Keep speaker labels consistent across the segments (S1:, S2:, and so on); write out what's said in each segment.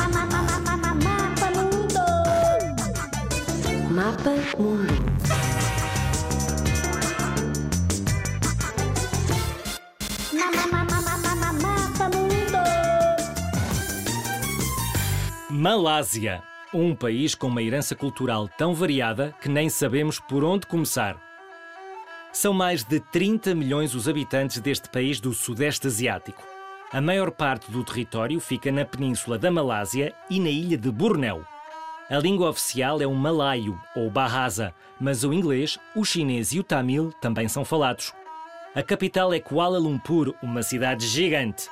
S1: Mapa Mundo. Mapa Mundo. Mapa Mundo.
S2: Malásia. Um país com uma herança cultural tão variada que nem sabemos por onde começar. São mais de 30 milhões os habitantes deste país do Sudeste Asiático. A maior parte do território fica na península da Malásia e na ilha de Bornéu. A língua oficial é o malaio, ou bahasa, mas o inglês, o chinês e o tamil também são falados. A capital é Kuala Lumpur, uma cidade gigante.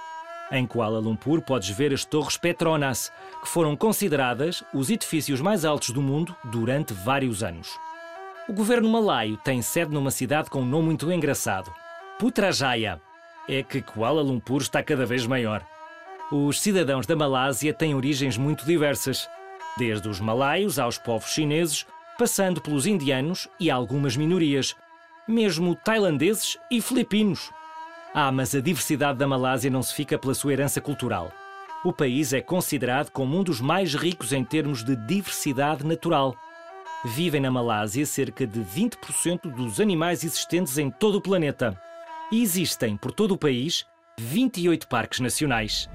S2: Em Kuala Lumpur podes ver as Torres Petronas, que foram consideradas os edifícios mais altos do mundo durante vários anos. O governo malaio tem sede numa cidade com um nome muito engraçado, Putrajaya. É que Kuala Lumpur está cada vez maior. Os cidadãos da Malásia têm origens muito diversas, desde os malaios aos povos chineses, passando pelos indianos e algumas minorias, mesmo tailandeses e filipinos. Ah, mas a diversidade da Malásia não se fica pela sua herança cultural. O país é considerado como um dos mais ricos em termos de diversidade natural. Vivem na Malásia cerca de 20% dos animais existentes em todo o planeta. Existem, por todo o país, 28 parques nacionais.